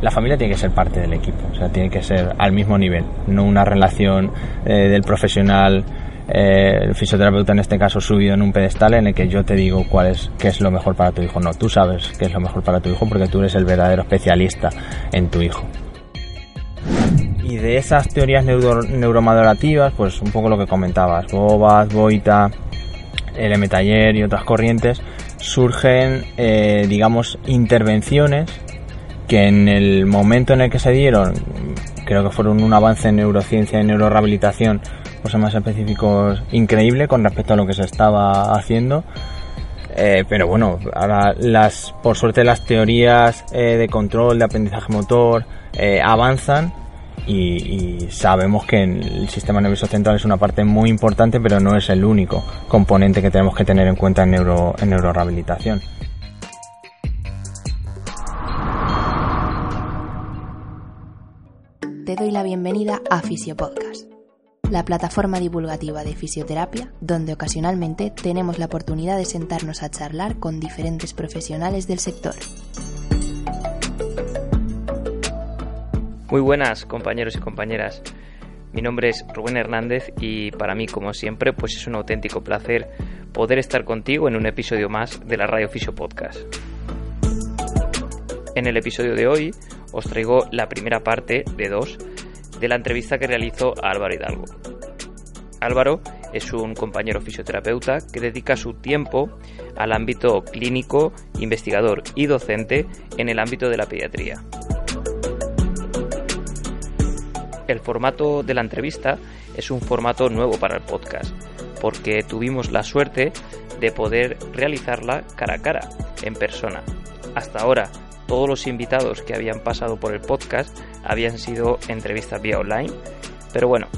La familia tiene que ser parte del equipo, o sea, tiene que ser al mismo nivel, no una relación eh, del profesional eh, el fisioterapeuta en este caso subido en un pedestal en el que yo te digo cuál es qué es lo mejor para tu hijo. No, tú sabes qué es lo mejor para tu hijo porque tú eres el verdadero especialista en tu hijo. Y de esas teorías neuro, neuromadorativas, pues un poco lo que comentabas, Bobas, Boita, LM Taller y otras corrientes, surgen, eh, digamos, intervenciones que en el momento en el que se dieron, creo que fueron un avance en neurociencia y neurorehabilitación pues más específicos increíble con respecto a lo que se estaba haciendo. Eh, pero bueno, ahora las, por suerte las teorías eh, de control, de aprendizaje motor eh, avanzan y, sabemos que el sistema nervioso central es una parte muy importante, pero no es el único componente que tenemos que tener en cuenta en, neuro, en neurorehabilitación. Te doy la bienvenida a Fisiopodcast la plataforma divulgativa de fisioterapia, donde ocasionalmente tenemos la oportunidad de sentarnos a charlar con diferentes profesionales del sector. Muy buenas compañeros y compañeras. Mi nombre es Rubén Hernández y para mí, como siempre, pues es un auténtico placer poder estar contigo en un episodio más de la Radio Fisio Podcast. En el episodio de hoy os traigo la primera parte de dos de la entrevista que realizó a Álvaro Hidalgo. Álvaro es un compañero fisioterapeuta que dedica su tiempo al ámbito clínico, investigador y docente en el ámbito de la pediatría. El formato de la entrevista es un formato nuevo para el podcast, porque tuvimos la suerte de poder realizarla cara a cara, en persona. Hasta ahora todos los invitados que habían pasado por el podcast habían sido entrevistas vía online. Pero bueno,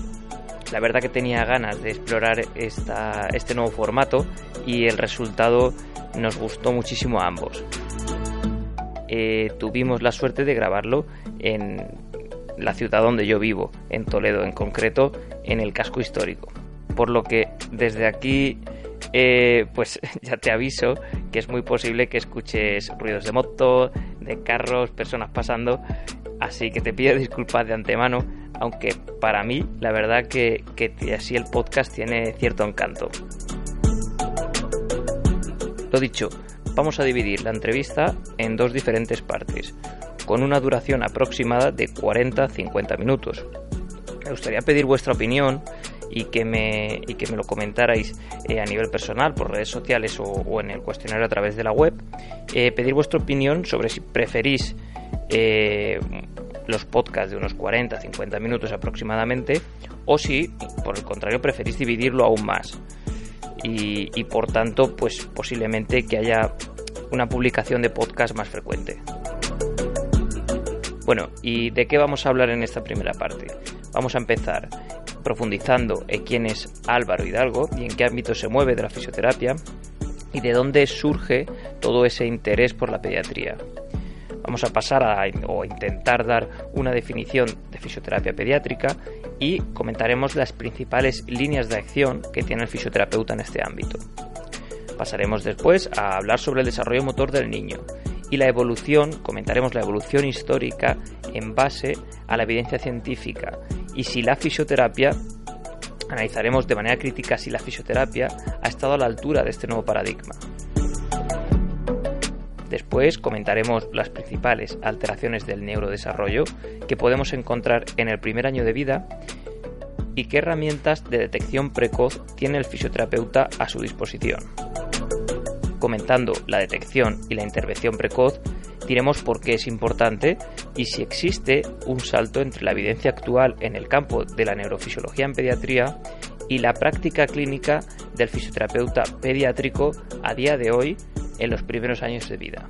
la verdad que tenía ganas de explorar este nuevo formato y el resultado nos gustó muchísimo a ambos. Eh, tuvimos la suerte de grabarlo en la ciudad donde yo vivo, en Toledo en concreto, en el casco histórico. Por lo que desde aquí eh, pues ya te aviso que es muy posible que escuches ruidos de moto, de carros, personas pasando, así que te pido disculpas de antemano, aunque para mí la verdad que, que así el podcast tiene cierto encanto. Lo dicho, vamos a dividir la entrevista en dos diferentes partes, con una duración aproximada de 40-50 minutos. Me gustaría pedir vuestra opinión y que me, y que me lo comentarais eh, a nivel personal por redes sociales o, en el cuestionario a través de la web, eh, pedir vuestra opinión sobre si preferís eh, los podcasts de unos 40-50 minutos aproximadamente o si por el contrario preferís dividirlo aún más y, y por tanto pues posiblemente que haya una publicación de podcast más frecuente. Bueno, ¿y de qué vamos a hablar en esta primera parte? Vamos a empezar profundizando en quién es Álvaro Hidalgo y en qué ámbito se mueve de la fisioterapia y de dónde surge todo ese interés por la pediatría. Vamos a pasar a o intentar dar una definición de fisioterapia pediátrica y comentaremos las principales líneas de acción que tiene el fisioterapeuta en este ámbito. Pasaremos después a hablar sobre el desarrollo motor del niño y la evolución, comentaremos la evolución histórica en base a la evidencia científica y si la fisioterapia, analizaremos de manera crítica si la fisioterapia ha estado a la altura de este nuevo paradigma. Después comentaremos las principales alteraciones del neurodesarrollo que podemos encontrar en el primer año de vida y qué herramientas de detección precoz tiene el fisioterapeuta a su disposición. Comentando la detección y la intervención precoz, diremos por qué es importante y si existe un salto entre la evidencia actual en el campo de la neurofisiología en pediatría y la práctica clínica del fisioterapeuta pediátrico a día de hoy en los primeros años de vida.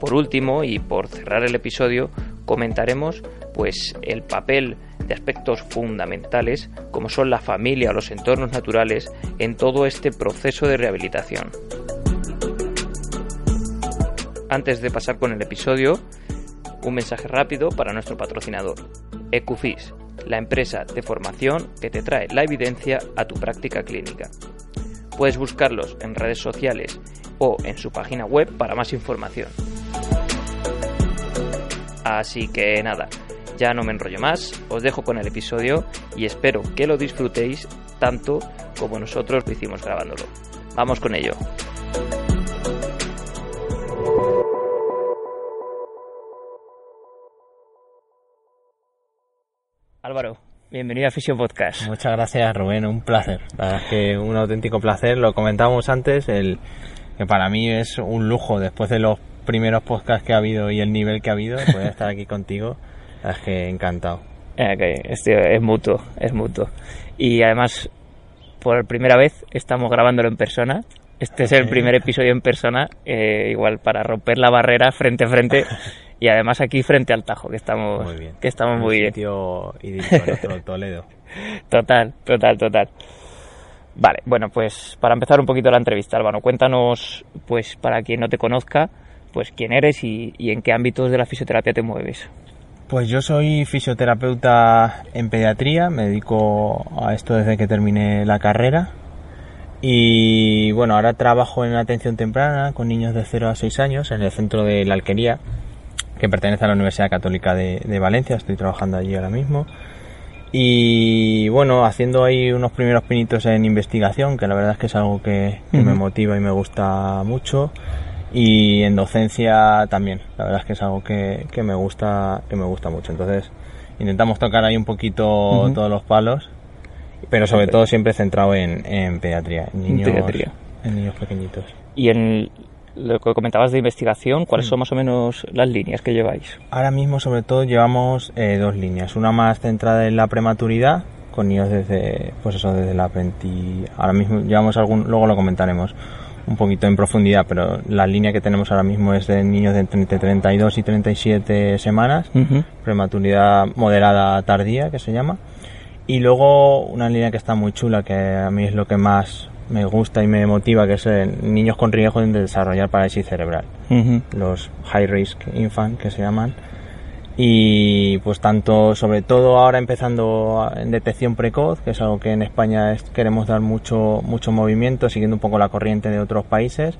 Por último, y por cerrar el episodio, comentaremos pues el papel de aspectos fundamentales como son la familia o los entornos naturales en todo este proceso de rehabilitación. Antes de pasar con el episodio, un mensaje rápido para nuestro patrocinador, Ecufis, la empresa de formación que te trae la evidencia a tu práctica clínica. Puedes buscarlos en redes sociales o en su página web para más información. Así que nada, ya no me enrollo más, os dejo con el episodio y espero que lo disfrutéis tanto como nosotros lo hicimos grabándolo. Vamos con ello. Álvaro, bienvenido a Fisio Podcast. Muchas gracias Rubén, un placer. La verdad es que un auténtico placer. Lo comentábamos antes, el, que para mí es un lujo después de los primeros podcasts que ha habido y el nivel que ha habido, poder estar aquí contigo. La verdad es que encantado. Okay, es mutuo, es mutuo. Y además, por primera vez estamos grabándolo en persona. Este es el primer episodio en persona, eh, igual para romper la barrera frente a frente. y además aquí frente al Tajo, que estamos muy bien. Que estamos muy bien. Sitio Toledo. total, total, total. Vale, bueno, pues para empezar un poquito la entrevista, Álvaro, cuéntanos, pues para quien no te conozca, pues quién eres y, y en qué ámbitos de la fisioterapia te mueves. Pues yo soy fisioterapeuta en pediatría, me dedico a esto desde que terminé la carrera y bueno, ahora trabajo en atención temprana con niños de 0 a 6 años en el centro de la Alquería que pertenece a la Universidad Católica de, Valencia, estoy trabajando allí ahora mismo. Y bueno, haciendo ahí unos primeros pinitos en investigación, que la verdad es que es algo que, me motiva y me gusta mucho. Y en docencia también, la verdad es que es algo que, me gusta, que me gusta mucho. Entonces, intentamos tocar ahí un poquito todos los palos, pero sobre todo siempre centrado en, en pediatría, en niños, en niños pequeñitos. Y en lo que comentabas de investigación, ¿cuáles mm. son más o menos las líneas que lleváis? Ahora mismo, sobre todo, llevamos eh, dos líneas. Una más centrada en la prematuridad, con niños desde, pues eso, desde la 20. Ahora mismo llevamos algún, luego lo comentaremos un poquito en profundidad, pero la línea que tenemos ahora mismo es de niños de entre 32 y 37 semanas, prematuridad moderada tardía, que se llama. Y luego una línea que está muy chula, que a mí es lo que más me gusta y me motiva, que es niños con riesgo de desarrollar parálisis cerebral, los high risk infant que se llaman. Y pues tanto, sobre todo ahora empezando en detección precoz, que es algo que en España queremos dar mucho, mucho movimiento, siguiendo un poco la corriente de otros países,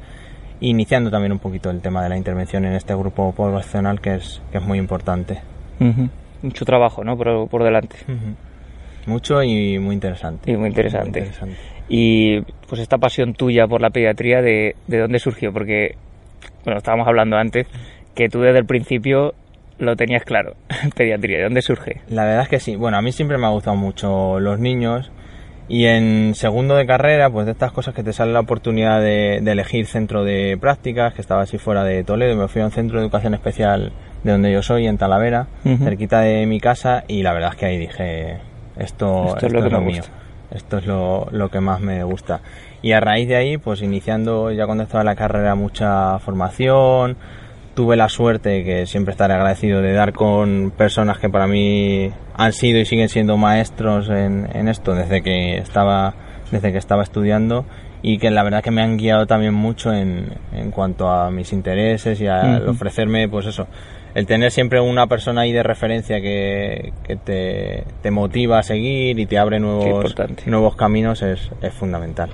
iniciando también un poquito el tema de la intervención en este grupo poblacional que es, que es muy importante. Mucho trabajo, ¿no? Por, por delante. Mucho y muy interesante. Y muy interesante. Muy interesante. Y pues esta pasión tuya por la pediatría, ¿de, de dónde surgió? Porque, bueno, estábamos hablando antes que tú desde el principio lo tenías claro, pediatría, ¿de dónde surge? La verdad es que sí, bueno, a mí siempre me ha gustado mucho los niños y en segundo de carrera, pues de estas cosas que te sale la oportunidad de, elegir centro de prácticas, que estaba así fuera de Toledo, me fui a un centro de educación especial de donde yo soy, en Talavera, cerquita de mi casa y la verdad es que ahí dije, esto, es lo, mío. Esto es lo, lo, que más me gusta. Y a raíz de ahí, pues iniciando ya cuando estaba en la carrera mucha formación, tuve la suerte, que siempre estaré agradecido, de dar con personas que para mí han sido y siguen siendo maestros en, en esto desde que estaba desde que estaba estudiando y que la verdad que me han guiado también mucho en, en cuanto a mis intereses y a ofrecerme pues eso el tener siempre una persona ahí de referencia que, te, motiva a seguir y te abre nuevos, nuevos caminos es, es, fundamental.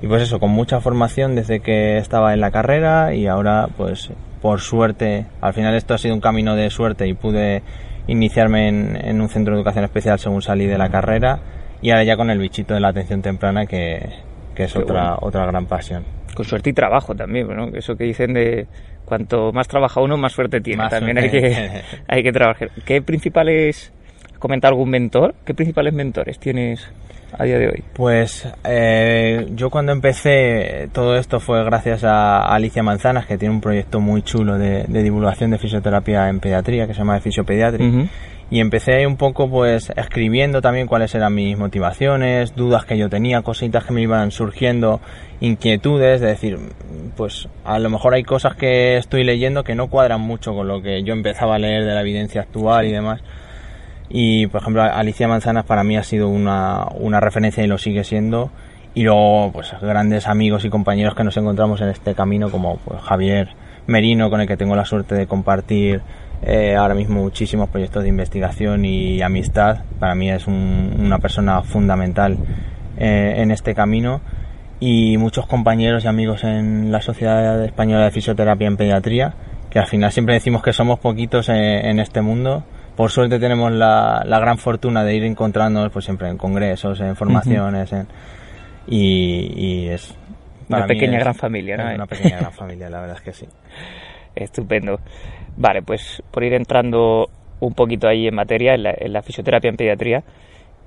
Y pues eso, con mucha formación desde que estaba en la carrera y ahora pues por suerte, al final esto ha sido un camino de suerte y pude iniciarme en, en un centro de educación especial según salí de la carrera y ahora ya con el bichito de la atención temprana que, que es otra, otra gran pasión. Con suerte y trabajo también, ¿no? Eso que dicen de cuanto más trabaja uno, más suerte tiene. También hay que, hay que trabajar. ¿Qué principales, comenta algún mentor? ¿Qué principales mentores tienes a día de hoy? Pues eh, yo cuando empecé todo esto fue gracias a Alicia Manzanas, que tiene un proyecto muy chulo de, divulgación de fisioterapia en pediatría, que se llama Fisiopediatría y empecé ahí un poco pues escribiendo también cuáles eran mis motivaciones, dudas que yo tenía, cositas que me iban surgiendo, inquietudes, de decir, pues a lo mejor hay cosas que estoy leyendo que no cuadran mucho con lo que yo empezaba a leer de la evidencia actual y demás. Y por ejemplo, Alicia Manzanas para mí ha sido una, una referencia y lo sigue siendo. Y luego, pues grandes amigos y compañeros que nos encontramos en este camino, como pues, Javier Merino, con el que tengo la suerte de compartir eh, ahora mismo muchísimos proyectos de investigación y amistad. Para mí es una persona fundamental eh, en este camino y muchos compañeros y amigos en la Sociedad Española de Fisioterapia en Pediatría que al final siempre decimos que somos poquitos en, este mundo. Por suerte tenemos la, gran fortuna de ir encontrándonos pues siempre en congresos, en formaciones, y, es... Una pequeña gran familia, ¿no? Una pequeña gran familia, la verdad es que sí. Estupendo. Vale, pues por ir entrando un poquito ahí en materia, en la, fisioterapia en pediatría,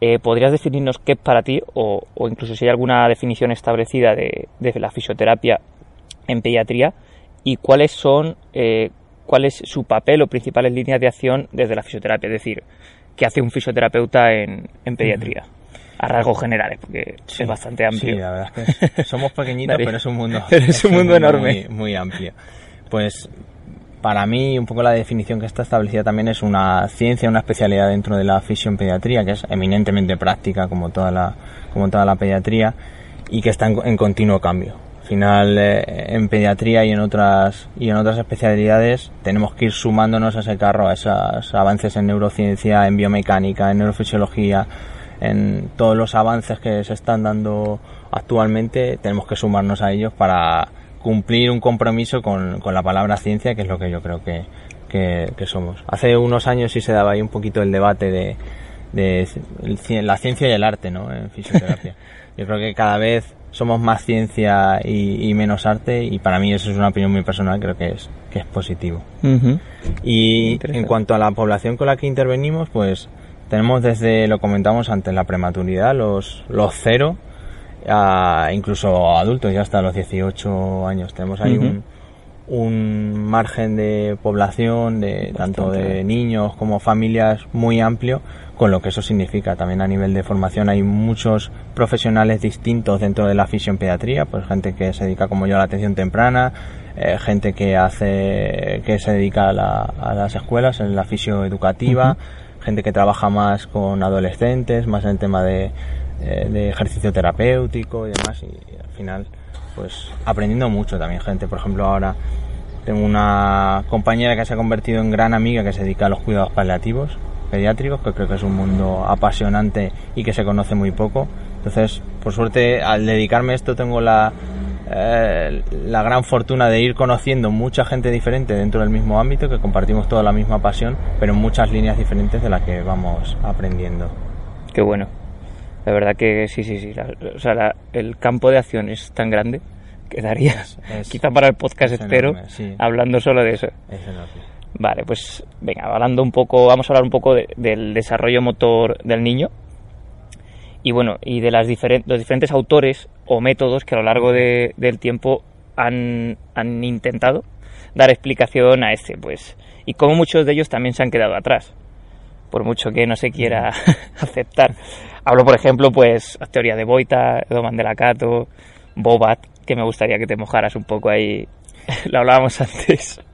eh, ¿podrías definirnos qué es para ti, o, incluso si hay alguna definición establecida de, de la fisioterapia en pediatría, y cuáles son, eh, cuál es su papel o principales líneas de acción desde la fisioterapia, es decir, qué hace un fisioterapeuta en, pediatría. A rasgos generales, porque es bastante amplio. Sí, la verdad es que somos pequeñitos, pero es un mundo, es un mundo enorme. Muy, amplio. Pues para mí, un poco la definición que está establecida también es una ciencia, una especialidad dentro de la fisiopediatría, pediatría, que es eminentemente práctica, como toda la, como toda la pediatría, y que está en continuo cambio final eh, en pediatría y en otras y en otras especialidades tenemos que ir sumándonos a ese carro a esos avances en neurociencia en biomecánica en neurofisiología en todos los avances que se están dando actualmente tenemos que sumarnos a ellos para cumplir un compromiso con, la palabra ciencia que es lo que yo creo que, que, somos hace unos años sí se daba ahí un poquito el debate de, de la ciencia y el arte ¿no? en fisioterapia yo creo que cada vez somos más ciencia y, menos arte y para mí eso es una opinión muy personal, creo que es, que es positivo. Y en cuanto a la población con la que intervenimos, pues tenemos desde, lo comentamos antes, la prematuridad, los, los cero, a incluso adultos, ya hasta los 18 años. Tenemos ahí un, un margen de población, de tanto de niños como familias muy amplio con lo que eso significa. También a nivel de formación hay muchos profesionales distintos dentro de la pediatría, pues gente que se dedica como yo a la atención temprana, eh, gente que hace que se dedica a, las escuelas en la fisioeducativa, gente que trabaja más con adolescentes, más en el tema de, eh, de ejercicio terapéutico y demás y, al final pues aprendiendo mucho también gente, por ejemplo ahora tengo una compañera que se ha convertido en gran amiga que se dedica a los cuidados paliativos pediátricos, que creo que es un mundo apasionante y que se conoce muy poco. Entonces, por suerte, al dedicarme a esto tengo la, eh, la gran fortuna de ir conociendo mucha gente diferente dentro del mismo ámbito, que compartimos toda la misma pasión, pero en muchas líneas diferentes de las que vamos aprendiendo. Qué bueno. La verdad que sí, sí, sí. o sea, el campo de acción es tan grande que daría, quizá para el podcast espero, hablando solo de eso. Es enorme. Vale, pues venga, hablando un poco, vamos a hablar un poco del desarrollo motor del niño y bueno, y de las los diferentes autores o métodos que a lo largo del tiempo han, intentado dar explicación a este, pues, y como muchos de ellos también se han quedado atrás, por mucho que no se quiera aceptar. Hablo, por ejemplo, pues, la teoría de Boita, Doman de la Cato, Bobat, que me gustaría que te mojaras un poco ahí lo hablábamos antes.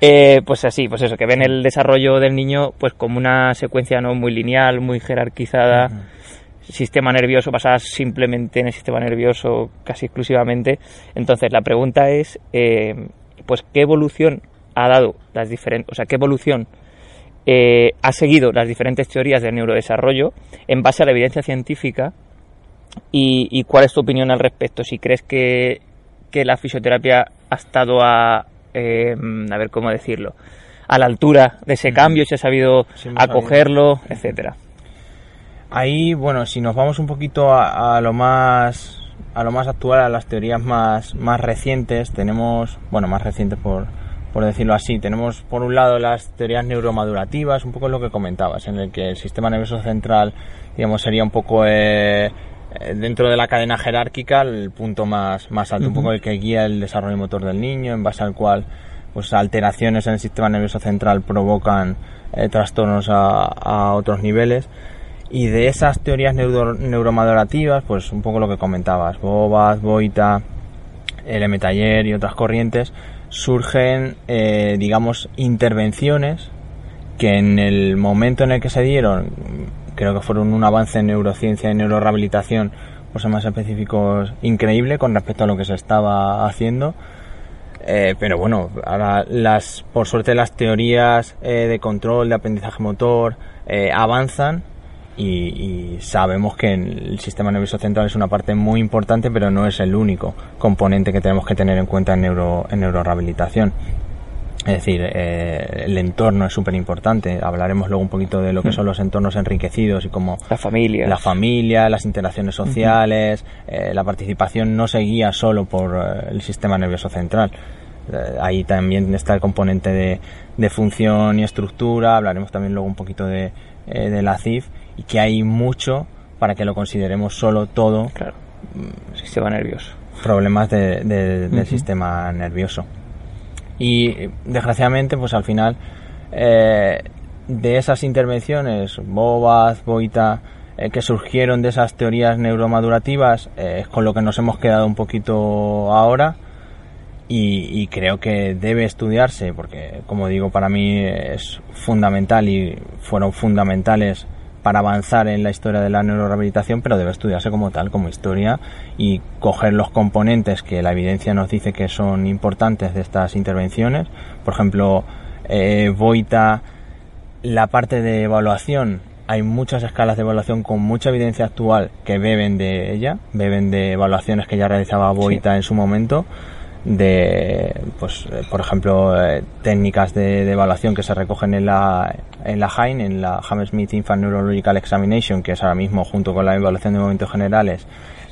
Eh, pues así, pues eso, que ven el desarrollo del niño pues como una secuencia no muy lineal, muy jerarquizada, sistema nervioso basada simplemente en el sistema nervioso casi exclusivamente. Entonces la pregunta es, eh, pues qué evolución ha dado las diferentes, o sea, qué evolución eh, ha seguido las diferentes teorías del neurodesarrollo en base a la evidencia científica y cuál es tu opinión al respecto. Si crees que que la fisioterapia ha estado a, eh, a ver cómo decirlo, a la altura de ese cambio, si ha sabido acogerlo, etcétera. Ahí, bueno, si nos vamos un poquito a, lo más a lo más actual, a las teorías más, más recientes, tenemos, bueno, más recientes por, por decirlo así, tenemos por un lado las teorías neuromadurativas, un poco lo que comentabas, en el que el sistema nervioso central, digamos, sería un poco eh, eh, dentro de la cadena jerárquica el punto más, más alto, un poco el que guía el desarrollo motor del niño, en base al cual pues alteraciones en el sistema nervioso central provocan eh, trastornos a, otros niveles. Y de esas teorías neuro, neuromadurativas, pues un poco lo que comentabas, Bobat, Boita, el Taller y otras corrientes, surgen, eh, digamos, intervenciones que en el momento en el que se dieron creo que fueron un avance en neurociencia y neurorehabilitación, por ser más específicos, increíble con respecto a lo que se estaba haciendo. Eh, pero bueno, ahora las, por suerte las teorías eh, de control, de aprendizaje motor eh, avanzan y, sabemos que el sistema nervioso central es una parte muy importante, pero no es el único componente que tenemos que tener en cuenta en, neuro, en neurorehabilitación. Es decir, eh, el entorno es súper importante. Hablaremos luego un poquito de lo que son los entornos enriquecidos y cómo la familia, la familia, las interacciones sociales, eh, la participación no se guía solo por eh, el sistema nervioso central. ahí también está el componente de, de, función y estructura. Hablaremos también luego un poquito de, de la CIF y que hay mucho para que lo consideremos solo todo. Claro. Sistema nervioso. Problemas del sistema nervioso. Y desgraciadamente, pues al final, eh, de esas intervenciones, Bobaz, Boita, eh, que surgieron de esas teorías neuromadurativas, eh, es con lo que nos hemos quedado un poquito ahora. Y, y, creo que debe estudiarse, porque como digo, para mí es fundamental y fueron fundamentales para avanzar en la historia de la neurorehabilitación, pero debe estudiarse como tal, como historia, y coger los componentes que la evidencia nos dice que son importantes de estas intervenciones. Por ejemplo, eh, Boita, la parte de evaluación, hay muchas escalas de evaluación con mucha evidencia actual que beben de ella, beben de evaluaciones que ya realizaba Boita en su momento de, pues, eh, por ejemplo, eh, técnicas de, evaluación que se recogen en la, en la HINE, en la Hammersmith Infant Neurological Examination, que es ahora mismo, junto con la evaluación de momentos generales,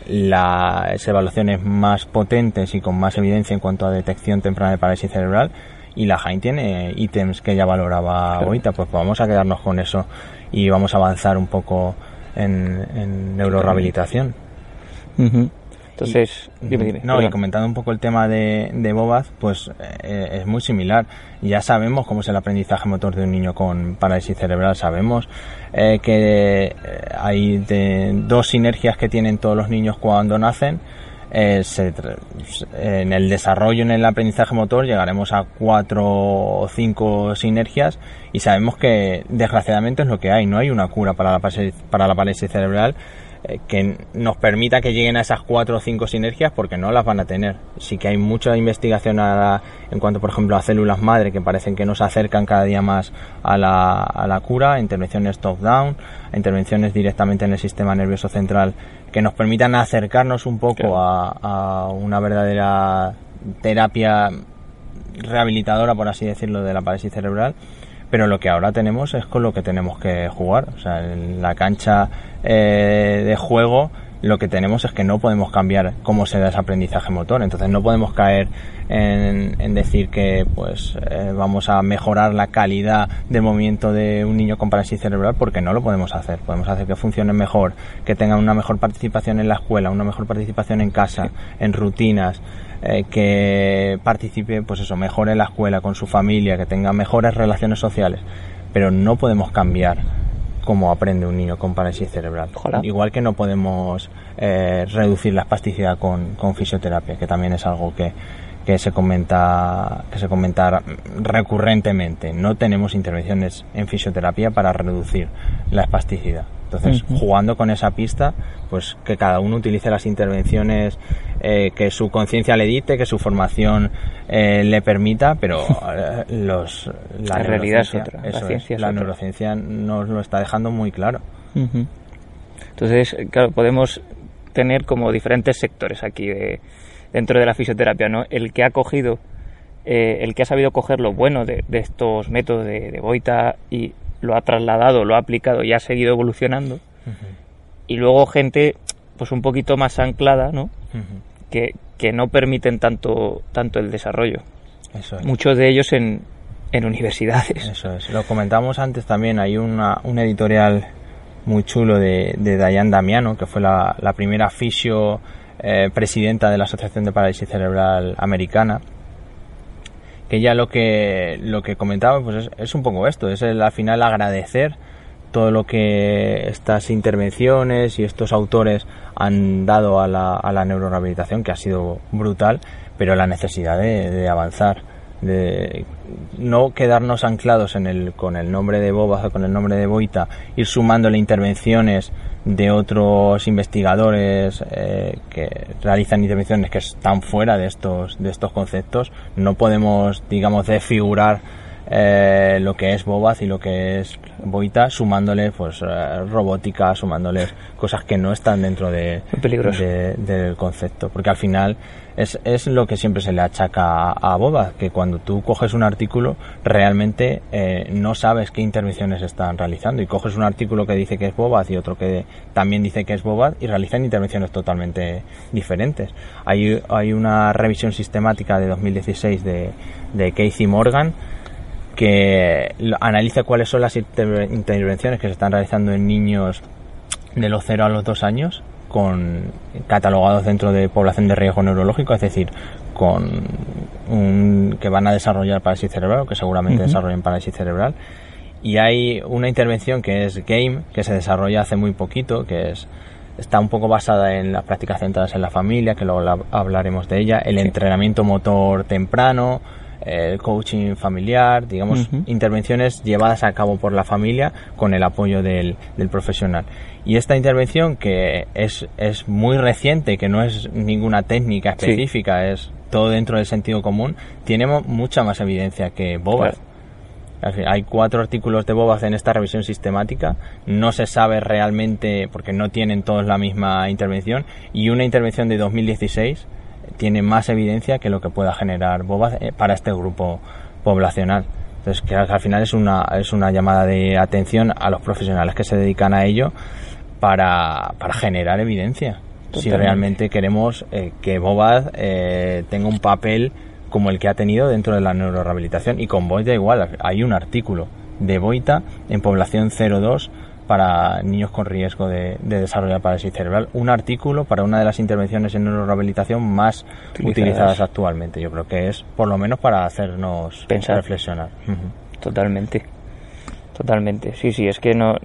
las evaluaciones más potentes y con más evidencia en cuanto a detección temprana de parálisis cerebral. Y la HINE tiene ítems que ya valoraba ahorita, pues vamos a quedarnos con eso y vamos a avanzar un poco en, en neurorehabilitación. Entonces, No, y comentando un poco el tema de, de Bobaz, pues eh, es muy similar. Ya sabemos cómo es el aprendizaje motor de un niño con parálisis cerebral. Sabemos eh, que eh, hay dos sinergias que tienen todos los niños cuando nacen. en el desarrollo en el aprendizaje motor llegaremos a cuatro o cinco sinergias y sabemos que desgraciadamente es lo que hay no hay una cura para la para la parálisis cerebral eh, que nos permita que lleguen a esas cuatro o cinco sinergias porque no las van a tener. Sí que hay mucha investigación en cuanto, por ejemplo, a células madre que parecen que nos acercan cada día más a la, a la cura, intervenciones top-down, intervenciones directamente en el sistema nervioso central que nos permitan acercarnos un poco a, a una verdadera terapia rehabilitadora, por así decirlo, de la parálisis cerebral pero lo que ahora tenemos es con lo que tenemos que jugar. O sea, en la cancha eh, de juego lo que tenemos es que no podemos cambiar cómo se da ese aprendizaje motor. Entonces no podemos caer en, decir que pues eh, vamos a mejorar la calidad de movimiento de un niño con parálisis cerebral porque no lo podemos hacer. Podemos hacer que funcione mejor, que tenga una mejor participación en la escuela, una mejor participación en casa, en rutinas, eh, que participe, pues eso, mejor en la escuela, con su familia, que tenga mejores relaciones sociales. Pero no podemos cambiar cómo aprende un niño con parálisis cerebral. Igual que no podemos eh, reducir la espasticidad con, con, fisioterapia, que también es algo que, que se comenta que se comenta recurrentemente. No tenemos intervenciones en fisioterapia para reducir la espasticidad. Entonces, jugando con esa pista, pues que cada uno utilice las intervenciones eh, que su conciencia le dicte, que su formación eh, le permita, pero eh, los, la, realidad es otra. la, ciencia la neurociencia nos lo está dejando muy claro. Entonces, claro, podemos tener como diferentes sectores aquí de, dentro de la fisioterapia, ¿no? El que ha cogido, el que ha sabido coger lo bueno de, estos métodos de, de Boita y lo ha trasladado, lo ha aplicado y ha seguido evolucionando. Y luego gente pues un poquito más anclada, ¿no? que, que, no permiten tanto, tanto el desarrollo. Muchos de ellos en, en universidades. Eso es. Lo comentamos antes también, hay una, un editorial muy chulo de, de Dayan Damiano, que fue la, la primera fisio eh, presidenta de la Asociación de Parálisis Cerebral Americana, que ya lo que lo que comentaba pues es, un poco esto, es el, al final agradecer todo lo que estas intervenciones y estos autores han dado a la, a la neurorehabilitación, que ha sido brutal, pero la necesidad de, avanzar, de no quedarnos anclados en el, con el nombre de Bobas o con el nombre de Boita, ir sumándole intervenciones de otros investigadores eh, que realizan intervenciones que están fuera de estos de estos conceptos. No podemos digamos desfigurar eh, lo que es Bobaz y lo que es Boita, sumándole pues eh, robótica, sumándoles cosas que no están dentro de, de, del concepto, porque al final es, es, lo que siempre se le achaca a, a que cuando tú coges un artículo realmente eh, no sabes qué intervenciones están realizando. Y coges un artículo que dice que es Bobaz y otro que también dice que es Bobaz y realizan intervenciones totalmente diferentes. Hay, hay una revisión sistemática de 2016 de, de Casey Morgan que analiza cuáles son las intervenciones que se están realizando en niños de los 0 a los 2 años con catalogados dentro de población de riesgo neurológico, es decir, con un, que van a desarrollar parálisis cerebral o que seguramente desarrollen parálisis cerebral. Y hay una intervención que es GAME, que se desarrolla hace muy poquito, que es está un poco basada en las prácticas centradas en la familia, que luego hablaremos de ella, el entrenamiento motor temprano, el coaching familiar, digamos, intervenciones llevadas a cabo por la familia con el apoyo del, del, profesional. Y esta intervención, que es, es muy reciente, que no es ninguna técnica específica, es todo dentro del sentido común, tiene mucha más evidencia que Bobaz. Hay cuatro artículos de Bobaz en esta revisión sistemática. No se sabe realmente, porque no tienen todos la misma intervención, y una intervención de 2016 tiene más evidencia que lo que pueda generar Boba eh, para este grupo poblacional. Entonces, que al final es una, es una llamada de atención a los profesionales que se dedican a ello para, para generar evidencia. Si realmente queremos eh, que Bobad eh, tenga un papel como el que ha tenido dentro de la neurorehabilitación. Y con Boita igual, hay un artículo de Boita en población 02 para niños con riesgo de, desarrollar parálisis cerebral. Un artículo para una de las intervenciones en neurorehabilitación más utilizadas. actualmente. Yo creo que es por lo menos para hacernos Pensar. reflexionar. Totalmente. Totalmente. Sí, sí, es que no.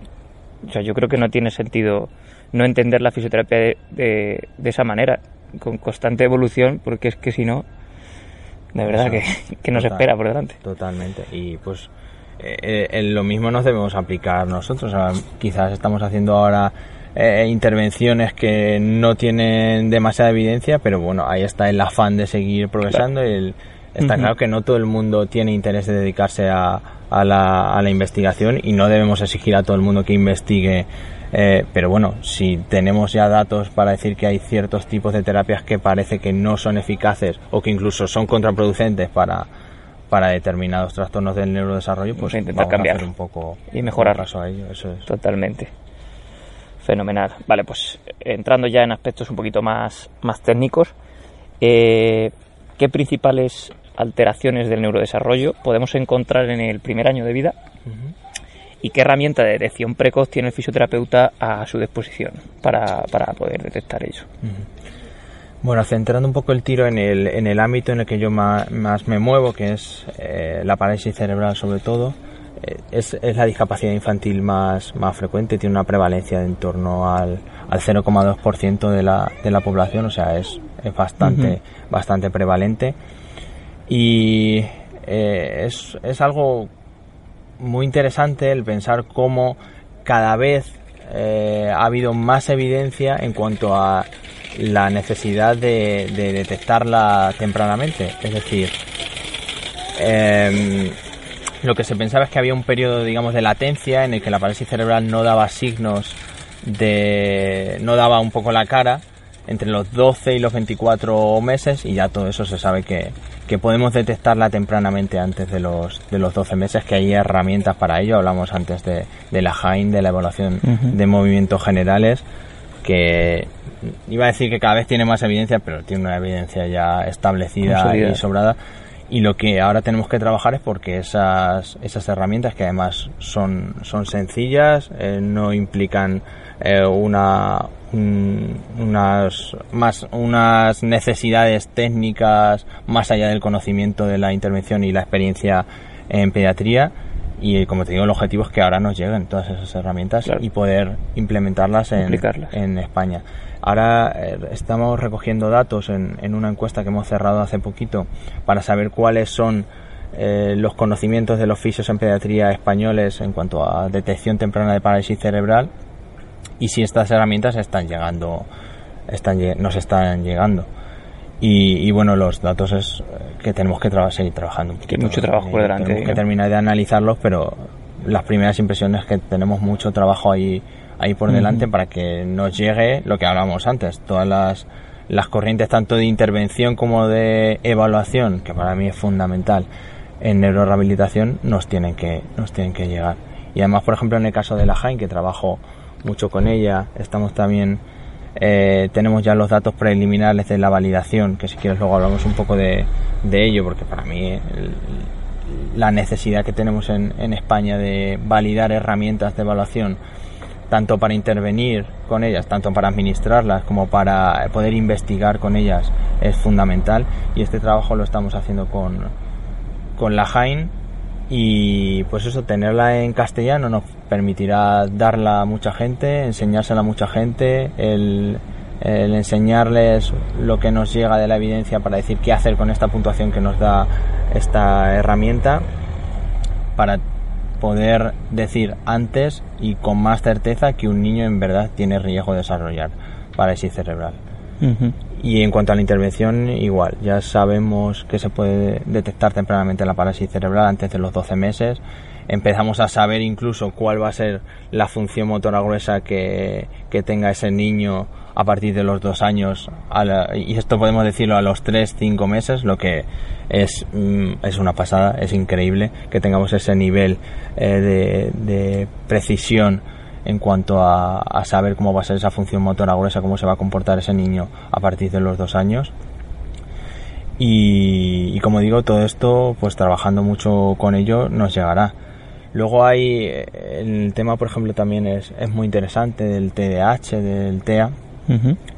O sea, yo creo que no tiene sentido no entender la fisioterapia de, de, esa manera, con constante evolución, porque es que si no, de verdad que, que nos espera por delante. Totalmente. Y pues eh, eh, lo mismo nos debemos aplicar nosotros. quizás estamos haciendo ahora eh, intervenciones que no tienen demasiada evidencia, pero bueno, ahí está el afán de seguir progresando y está claro que no todo el mundo tiene interés de dedicarse a, a, la, a la investigación y no debemos exigir a todo el mundo que investigue. pero bueno, si tenemos ya datos para decir que hay ciertos tipos de terapias que parece que no son eficaces o que incluso son contraproducentes para, para determinados trastornos del neurodesarrollo, pues intentar cambiar un poco y mejorar caso a ello, eso es. Totalmente. Fenomenal. Vale, pues entrando ya en aspectos un poquito más, más técnicos, eh, ¿qué principales alteraciones del neurodesarrollo podemos encontrar en el primer año de vida? ¿Y qué herramienta de detección precoz tiene el fisioterapeuta a su disposición para, para poder detectar ello? Bueno, centrando un poco el tiro en el, en el ámbito en el que yo más, me muevo, que es eh, la parálisis cerebral sobre todo, eh, es, es, la discapacidad infantil más, más frecuente, tiene una prevalencia de en torno al, al 0,2% de la, de la población, o sea, es, es bastante, bastante prevalente. Y eh, es, es algo muy interesante el pensar cómo cada vez ha habido más evidencia en cuanto a la necesidad de, detectarla tempranamente. Es decir, em, lo que se pensaba es que había un periodo, digamos, de latencia en el que la parálisis cerebral no daba signos de. no daba un poco la cara entre los 12 y los 24 meses y ya todo eso se sabe que, que podemos detectarla tempranamente antes de los, de los 12 meses, que hay herramientas para ello. Hablamos antes de, de la HAIN, de la evaluación de movimientos generales, que iba a decir que cada vez tiene más evidencia, pero tiene una evidencia ya establecida y sobrada. Y lo que ahora tenemos que trabajar es porque esas, esas herramientas, que además son, son sencillas, eh, no implican eh, una, unas, más, unas necesidades técnicas más allá del conocimiento de la intervención y la experiencia en pediatría, y como te digo el objetivo es que ahora nos lleguen todas esas herramientas y poder implementarlas en, en España. Ahora eh, estamos recogiendo datos en, en, una encuesta que hemos cerrado hace poquito para saber cuáles son eh, los conocimientos de los fisios en pediatría españoles en cuanto a detección temprana de parálisis cerebral y si estas herramientas están llegando, están, nos están llegando. Y, bueno, los datos es que tenemos que seguir trabajando. que mucho trabajo por delante. Tenemos que terminar de analizarlos, pero las primeras impresiones que tenemos mucho trabajo ahí, ahí por delante para que nos llegue lo que hablábamos antes, todas las, las corrientes tanto de intervención como de evaluación, que para mí es fundamental en neurorehabilitación, nos tienen que, nos tienen que llegar. Y además, por ejemplo, en el caso de la Jain, que trabajo mucho con ella, estamos también eh, tenemos ya los datos preliminares de la validación, que si quieres luego hablamos un poco de, ello, porque para mí la necesidad que tenemos en, en, España de validar herramientas de evaluación, tanto para intervenir con ellas, tanto para administrarlas como para poder investigar con ellas, es fundamental. Y este trabajo lo estamos haciendo con, con la Jain y pues eso, tenerla en castellano nos permitirá darla a mucha gente, enseñársela a mucha gente, el, enseñarles lo que nos llega de la evidencia para decir qué hacer con esta puntuación que nos da esta herramienta para poder decir antes y con más certeza que un niño en verdad tiene riesgo de desarrollar parálisis cerebral. Y en cuanto a la intervención, igual, ya sabemos que se puede detectar tempranamente la parálisis cerebral antes de los 12 meses. Empezamos a saber incluso cuál va a ser la función motora gruesa que, tenga ese niño a partir de los dos años, y esto podemos decirlo a los 3, 5 meses, lo que es, mm, es una pasada, es increíble que tengamos ese nivel eh, de, precisión en cuanto a, saber cómo va a ser esa función motora gruesa, cómo se va a comportar ese niño a partir de los dos años. Y, como digo, todo esto, pues trabajando mucho con ello, nos llegará. Luego hay el tema, por ejemplo, también es, es muy interesante del TDAH, del TEA,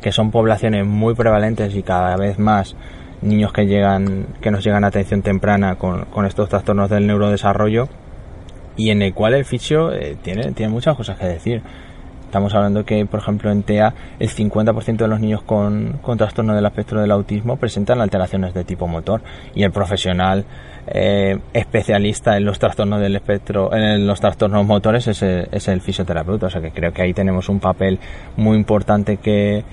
que son poblaciones muy prevalentes y cada vez más niños que llegan, que nos llegan a atención temprana con, con estos trastornos del neurodesarrollo y en el cual el fisio eh, tiene, tiene muchas cosas que decir. Estamos hablando que, por ejemplo, en TEA el 50% de los niños con, con, trastorno del espectro del autismo presentan alteraciones de tipo motor y el profesional eh, especialista en los trastornos del espectro, en los trastornos motores es el, es el fisioterapeuta. O sea que creo que ahí tenemos un papel muy importante que,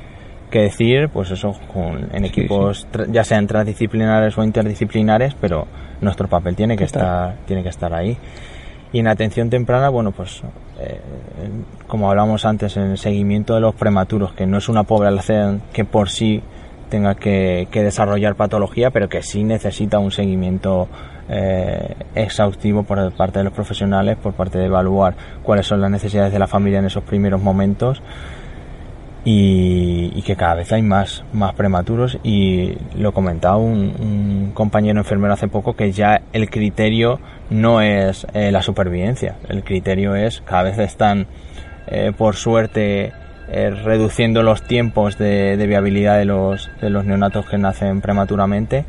que decir, pues eso, con, en equipos ya sean transdisciplinares o interdisciplinares, pero nuestro papel tiene que estar, tiene que estar ahí. Y en atención temprana, bueno, pues eh, como hablamos antes, en el seguimiento de los prematuros, que no es una población que por sí tenga que, desarrollar patología, pero que sí necesita un seguimiento eh, exhaustivo por parte de los profesionales, por parte de evaluar cuáles son las necesidades de la familia en esos primeros momentos. Y, que cada vez hay más, más prematuros. Y lo comentaba un, compañero enfermero hace poco que ya el criterio no es eh, la supervivencia, el criterio es cada vez están eh, por suerte eh, reduciendo los tiempos de, viabilidad de los, de los neonatos que nacen prematuramente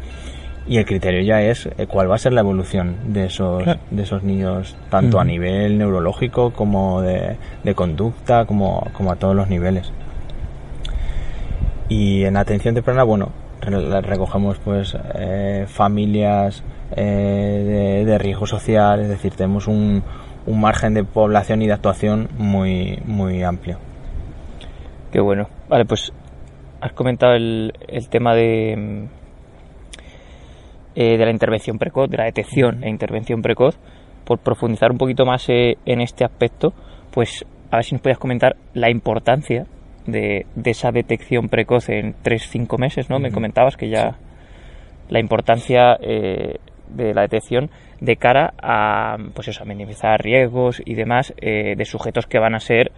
y el criterio ya es cuál va a ser la evolución de esos, de esos niños, tanto a nivel neurológico como de, de conducta, como, como a todos los niveles. Y en atención temprana, bueno, recogemos pues eh, familias eh, de, riesgo social, es decir, tenemos un, un, margen de población y de actuación muy, muy amplio. Qué bueno. Vale, pues has comentado el, el tema de, eh, de la intervención precoz, de la detección e intervención precoz. Por profundizar un poquito más en este aspecto, pues a ver si nos puedes comentar la importancia de, esa detección precoz en 3-5 meses, ¿no? Me comentabas que ya la importancia eh, de la detección de cara a, pues eso, a minimizar riesgos y demás eh, de sujetos que van a ser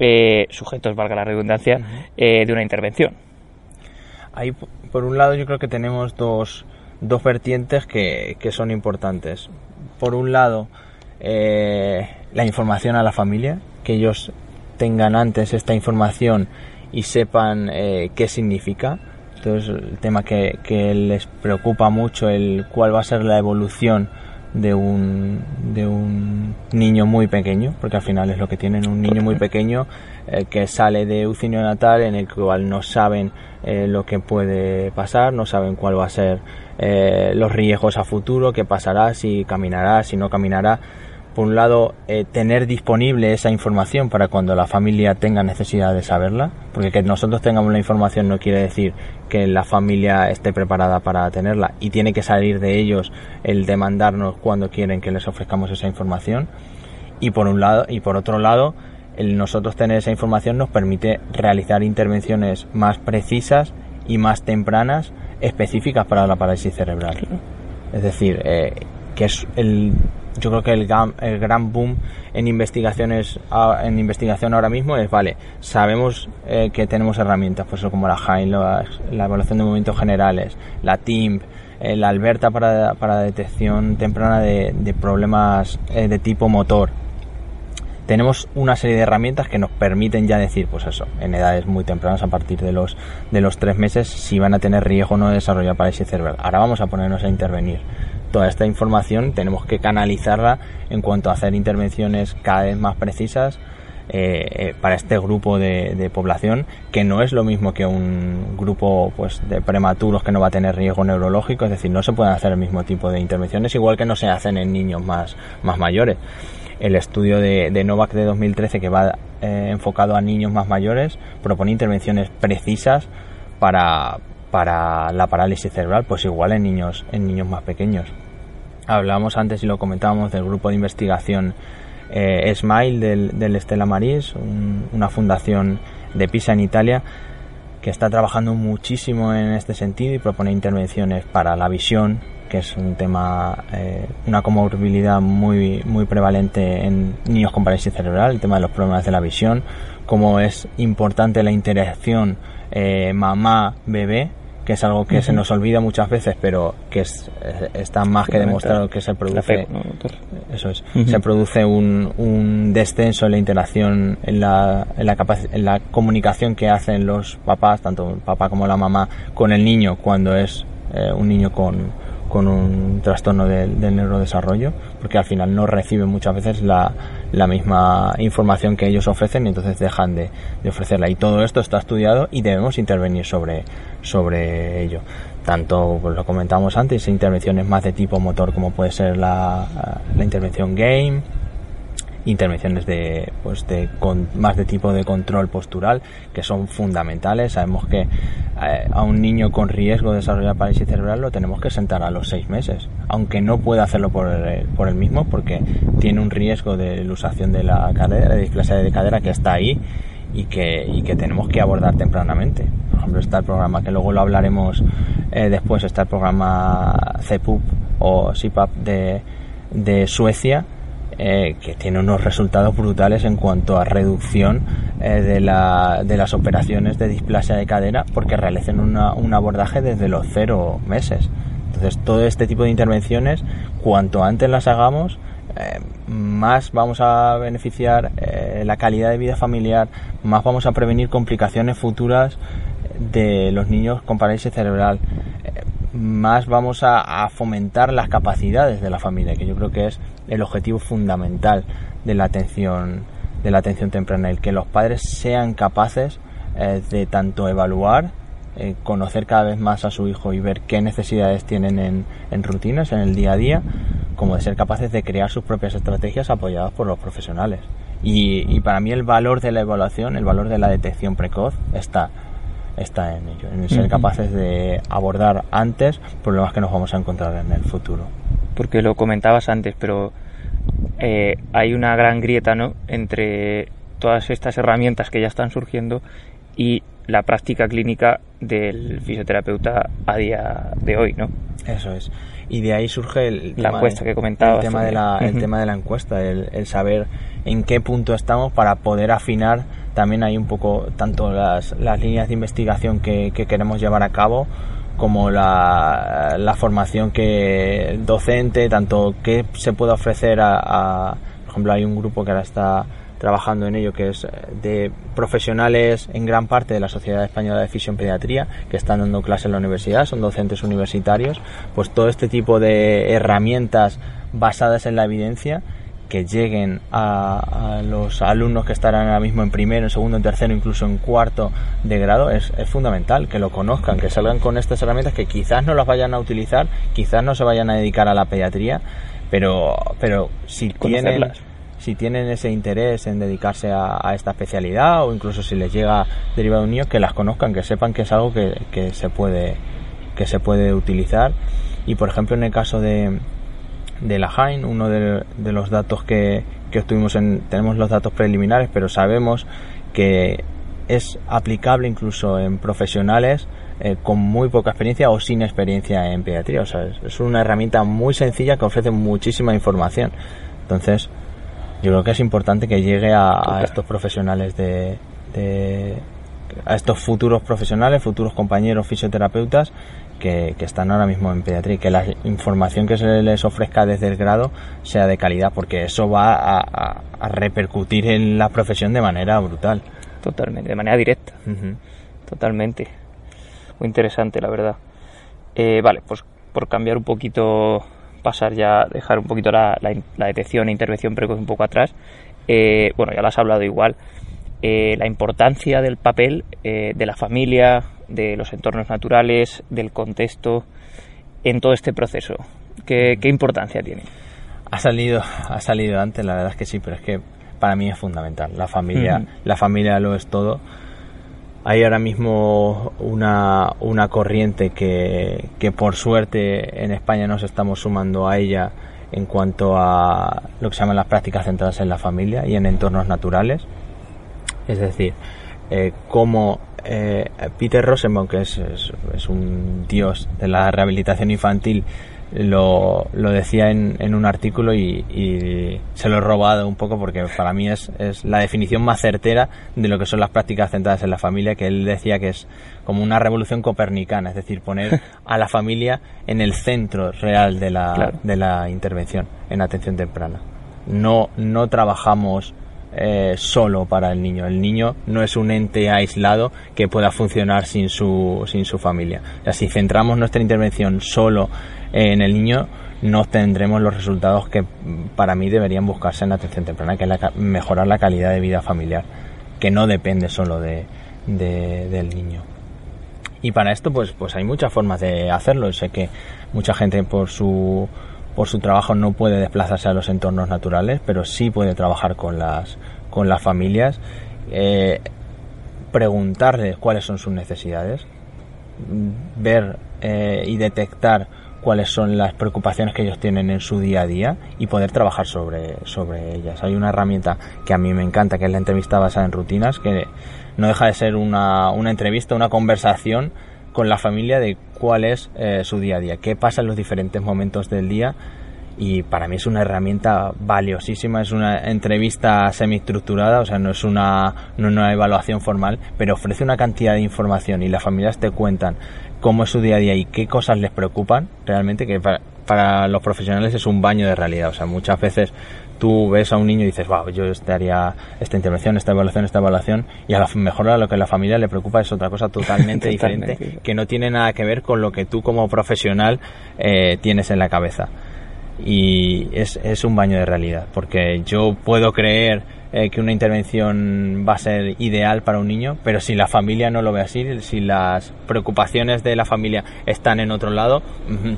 eh, sujetos, valga la redundancia, de una intervención. Ahí, por un lado, yo creo que tenemos dos, dos vertientes que, que son importantes. Por un lado, la información a la familia, que ellos tengan antes esta información y sepan eh, qué significa. Entonces, el tema que, les preocupa mucho, el cuál va a ser la evolución de un, de un niño muy pequeño, porque al final es lo que tienen, un niño muy pequeño eh, que sale de UCI natal en el cual no saben eh, lo que puede pasar, no saben cuál va a ser los riesgos a futuro, qué pasará, si caminará, si no caminará por un lado, eh, tener disponible esa información para cuando la familia tenga necesidad de saberla, porque que nosotros tengamos la información no quiere decir que la familia esté preparada para tenerla y tiene que salir de ellos el demandarnos cuando quieren que les ofrezcamos esa información. Y por un lado, y por otro lado, el nosotros tener esa información nos permite realizar intervenciones más precisas y más tempranas específicas para la parálisis cerebral. Es decir, eh, que es el yo creo que el, el gran boom en investigaciones en investigación ahora mismo es vale sabemos eh, que tenemos herramientas pues como la HAIN la, evaluación de movimientos generales la TIMP eh, la Alberta para, para detección temprana de, de problemas eh, de tipo motor tenemos una serie de herramientas que nos permiten ya decir, pues eso, en edades muy tempranas, a partir de los, de los tres meses, si van a tener riesgo o no de desarrollar parálisis cerebral. Ahora vamos a ponernos a intervenir toda esta información tenemos que canalizarla en cuanto a hacer intervenciones cada vez más precisas eh, eh, para este grupo de, población que no es lo mismo que un grupo pues de prematuros que no va a tener riesgo neurológico es decir no se pueden hacer el mismo tipo de intervenciones igual que no se hacen en niños más más mayores. El estudio de, Novak de 2013 que va eh, enfocado a niños más mayores propone intervenciones precisas para, para la parálisis cerebral, pues igual en niños, en niños más pequeños. Hablábamos antes y lo comentábamos del grupo de investigación eh, SMILE del, del Estela Maris, una fundación de Pisa en Italia, que está trabajando muchísimo en este sentido y propone intervenciones para la visión, que es un tema, eh, una comorbilidad muy, muy prevalente en niños con parálisis cerebral, el tema de los problemas de la visión, cómo es importante la interacción eh, mamá-bebé que es algo que se nos olvida muchas veces, pero que es, está más que demostrado que se produce, eso es, se produce un, un, descenso en la interacción, en la, en la, en la comunicación que hacen los papás, tanto el papá como la mamá, con el niño cuando es eh, un niño con, con un trastorno del, neurodesarrollo, porque al final no reciben muchas veces la, la misma información que ellos ofrecen y entonces dejan de, ofrecerla. Y todo esto está estudiado y debemos intervenir sobre, sobre ello. Tanto, pues lo comentamos antes, intervenciones más de tipo motor como puede ser la, la intervención game, intervenciones de, pues de con, más de tipo de control postural que son fundamentales. Sabemos que eh, a un niño con riesgo de desarrollar parálisis cerebral lo tenemos que sentar a los seis meses, aunque no pueda hacerlo por el, por el mismo porque tiene un riesgo de ilusación de la cadera, de displasia de cadera que está ahí y que, y que tenemos que abordar tempranamente. Por ejemplo, está el programa que luego lo hablaremos eh, después, está el programa CEPUP o CIPAP de, de Suecia eh, que tiene unos resultados brutales en cuanto a reducción eh, de, la, de, las operaciones de displasia de cadera porque realicen un abordaje desde los cero meses. Entonces, todo este tipo de intervenciones, cuanto antes las hagamos, eh, más vamos a beneficiar la calidad de vida familiar, más vamos a prevenir complicaciones futuras de los niños con parálisis cerebral más vamos a, fomentar las capacidades de la familia, que yo creo que es el objetivo fundamental de la atención de la atención temprana, el que los padres sean capaces eh, de tanto evaluar, eh, conocer cada vez más a su hijo y ver qué necesidades tienen en, rutinas, en el día a día, como de ser capaces de crear sus propias estrategias apoyadas por los profesionales. Y para mí el valor de la evaluación, el valor de la detección precoz está está en ello, en ser capaces de abordar antes problemas que nos vamos a encontrar en el futuro. Porque lo comentabas antes, pero eh, hay una gran grieta ¿no? entre todas estas herramientas que ya están surgiendo y la práctica clínica del fisioterapeuta a día de hoy, ¿no? Eso es. Y de ahí surge el la encuesta que comentabas. El tema, de la, el tema de la encuesta, el, saber en qué punto estamos para poder afinar también hay un poco tanto las, las líneas de investigación que, queremos llevar a cabo como la, la, formación que docente, tanto que se puede ofrecer a, por ejemplo, hay un grupo que ahora está trabajando en ello, que es de profesionales en gran parte de la Sociedad Española de Fisión Pediatría, que están dando clases en la universidad, son docentes universitarios, pues todo este tipo de herramientas basadas en la evidencia que lleguen a, los alumnos que estarán ahora mismo en primero, en segundo, en tercero, incluso en cuarto de grado, es, fundamental que lo conozcan, que salgan con estas herramientas que quizás no las vayan a utilizar, quizás no se vayan a dedicar a la pediatría, pero, pero si tienen, si tienen ese interés en dedicarse a, esta especialidad o incluso si les llega derivado de un niño, que las conozcan, que sepan que es algo que, que se puede que se puede utilizar. Y por ejemplo en el caso de, de la Jain, uno de, los datos que, que obtuvimos en, tenemos los datos preliminares, pero sabemos que es aplicable incluso en profesionales eh, con muy poca experiencia o sin experiencia en pediatría. O sea, es, una herramienta muy sencilla que ofrece muchísima información. Entonces, yo creo que es importante que llegue a, estos profesionales de, a estos futuros profesionales, futuros compañeros fisioterapeutas que, están ahora mismo en pediatría y que la información que se les ofrezca desde el grado sea de calidad, porque eso va a, repercutir en la profesión de manera brutal. Totalmente, de manera directa. Totalmente. Muy interesante, la verdad. Eh, vale, pues por cambiar un poquito, pasar ya, dejar un poquito la, detección e intervención precoz un poco atrás. Eh, bueno, ya lo has hablado igual. Eh, la importancia del papel de la familia, de los entornos naturales, del contexto en todo este proceso? ¿Qué, importancia tiene? Ha salido, ha salido antes, la verdad es que sí, pero es que para mí es fundamental. La familia, la familia lo es todo. Hay ahora mismo una, una corriente que, que por suerte en España nos estamos sumando a ella en cuanto a lo que se llaman las prácticas centradas en la familia y en entornos naturales. Es decir, eh, cómo eh, Peter Rosenbaum, que es, es, un dios de la rehabilitación infantil, lo, lo decía en, en, un artículo y, se lo he robado un poco porque para mí es, es, la definición más certera de lo que son las prácticas centradas en la familia, que él decía que es como una revolución copernicana, es decir, poner a la familia en el centro real de la, de la intervención en atención temprana. No, no trabajamos eh, solo para el niño. El niño no es un ente aislado que pueda funcionar sin su, sin su familia. O si centramos nuestra intervención solo en el niño, no tendremos los resultados que para mí deberían buscarse en la atención temprana, que es mejorar la calidad de vida familiar, que no depende solo de, del niño. Y para esto, pues, pues hay muchas formas de hacerlo. Sé que mucha gente por su por su trabajo no puede desplazarse a los entornos naturales, pero sí puede trabajar con las, con las familias, eh, preguntarles cuáles son sus necesidades, ver eh, y detectar cuáles son las preocupaciones que ellos tienen en su día a día y poder trabajar sobre, sobre ellas. Hay una herramienta que a mí me encanta, que es la entrevista basada en rutinas, que no deja de ser una, una entrevista, una conversación con la familia de cuál es eh, su día a día, qué pasa en los diferentes momentos del día y para mí es una herramienta valiosísima, es una entrevista semi-estructurada, o sea, no es una, no una evaluación formal, pero ofrece una cantidad de información y las familias te cuentan cómo es su día a día y qué cosas les preocupan realmente, que para, para los profesionales es un baño de realidad, o sea, muchas veces tú ves a un niño y dices, wow, yo haría esta intervención, esta evaluación, esta evaluación, y a lo mejor a lo que a la familia le preocupa es otra cosa totalmente, diferente, que no tiene nada que ver con lo que tú como profesional eh, tienes en la cabeza. Y es, es un baño de realidad, porque yo puedo creer eh, que una intervención va a ser ideal para un niño, pero si la familia no lo ve así, si las preocupaciones de la familia están en otro lado,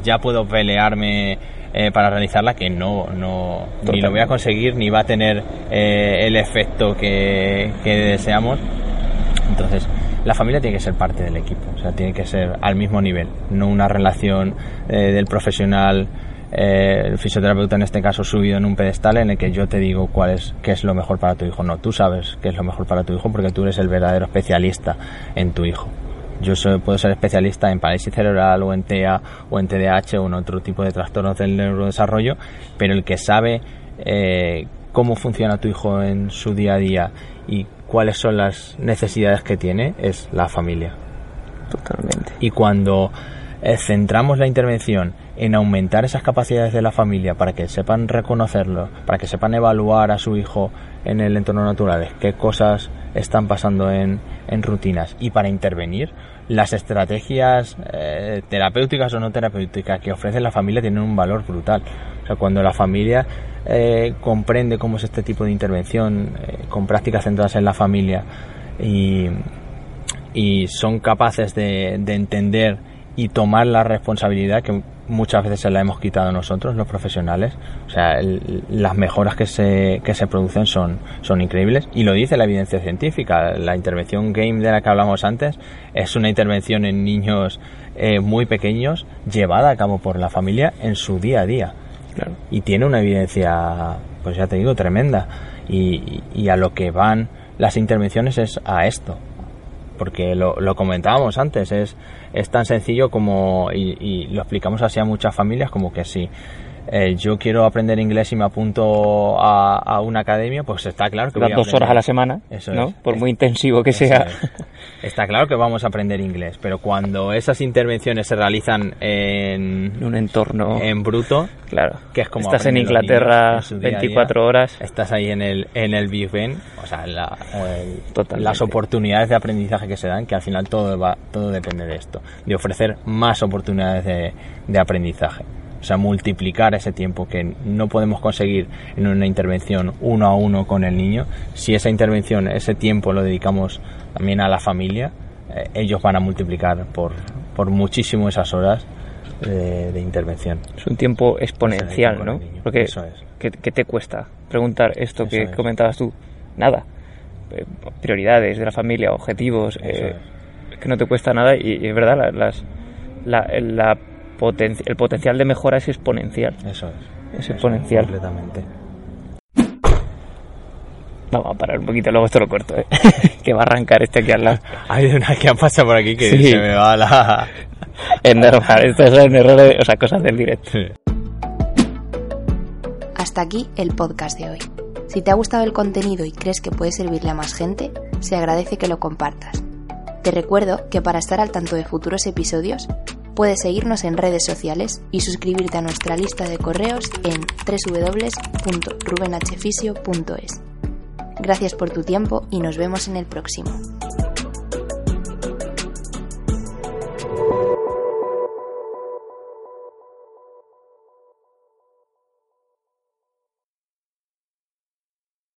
ya puedo pelearme eh, para realizarla que no, no ni lo voy a conseguir ni va a tener eh, el efecto que, deseamos. Entonces, la familia tiene que ser parte del equipo, o sea, tiene que ser al mismo nivel, no una relación eh, del profesional, el fisioterapeuta en este caso subido en un pedestal en el que yo te digo cuál es, qué es lo mejor para tu hijo. No, tú sabes qué es lo mejor para tu hijo porque tú eres el verdadero especialista en tu hijo. Yo puedo ser especialista en parálisis cerebral o en TEA o en TDAH o en otro tipo de trastornos del neurodesarrollo, pero el que sabe eh, cómo funciona tu hijo en su día a día y cuáles son las necesidades que tiene es la familia. Totalmente. Y cuando eh, centramos la intervención en aumentar esas capacidades de la familia para que sepan reconocerlo, para que sepan evaluar a su hijo en el entorno natural, qué cosas están pasando en, en rutinas y para intervenir, las estrategias eh, terapéuticas o no terapéuticas que ofrece la familia tienen un valor brutal. O sea, cuando la familia eh, comprende cómo es este tipo de intervención eh, con prácticas centradas en la familia y, y son capaces de, de, entender y tomar la responsabilidad que muchas veces se la hemos quitado nosotros, los profesionales. O sea, las mejoras que se, que se producen son, son increíbles y lo dice la evidencia científica. La intervención GAME de la que hablamos antes es una intervención en niños eh, muy pequeños llevada a cabo por la familia en su día a día. Y tiene una evidencia, pues ya te digo, tremenda. Y, y a lo que van las intervenciones es a esto, porque lo, lo comentábamos antes, es, es tan sencillo como, y, lo explicamos así a muchas familias, como que si eh, yo quiero aprender inglés y me apunto a, a una academia, pues está claro que... Voy a dos horas a la semana, Eso ¿no? Por muy intensivo que sea. Está claro que vamos a aprender inglés, pero cuando esas intervenciones se realizan en un entorno en bruto, claro, que es como estás en Inglaterra 24 horas, estás ahí en el en el Big Ben, o sea, la, las oportunidades de aprendizaje que se dan, que al final todo va todo depende de esto, de ofrecer más oportunidades de, de aprendizaje. O sea, multiplicar ese tiempo que no podemos conseguir en una intervención uno a uno con el niño. Si esa intervención, ese tiempo lo dedicamos también a la familia, eh, ellos van a multiplicar por, por muchísimo esas horas de, intervención. Es un tiempo exponencial, ¿no? Porque Eso es. ¿qué, te cuesta preguntar esto que comentabas tú? Nada. Eh, prioridades de la familia, objetivos, eh, que no te cuesta nada y, es verdad, las, la, la el potencial de mejora es exponencial. Eso es. Es exponencial. completamente. Vamos a parar un poquito, luego esto lo corto, ¿eh? que va a arrancar este aquí al lado. Hay una que ha pasado por aquí que se me va la... es normal, esto es errores, o sea, cosas del directo. Hasta aquí el podcast de hoy. Si te ha gustado el contenido y crees que puede servirle a más gente, se agradece que lo compartas. Te recuerdo que para estar al tanto de futuros episodios, Puedes seguirnos en redes sociales y suscribirte a nuestra lista de correos en www.rubenhfisio.es. Gracias por tu tiempo y nos vemos en el próximo.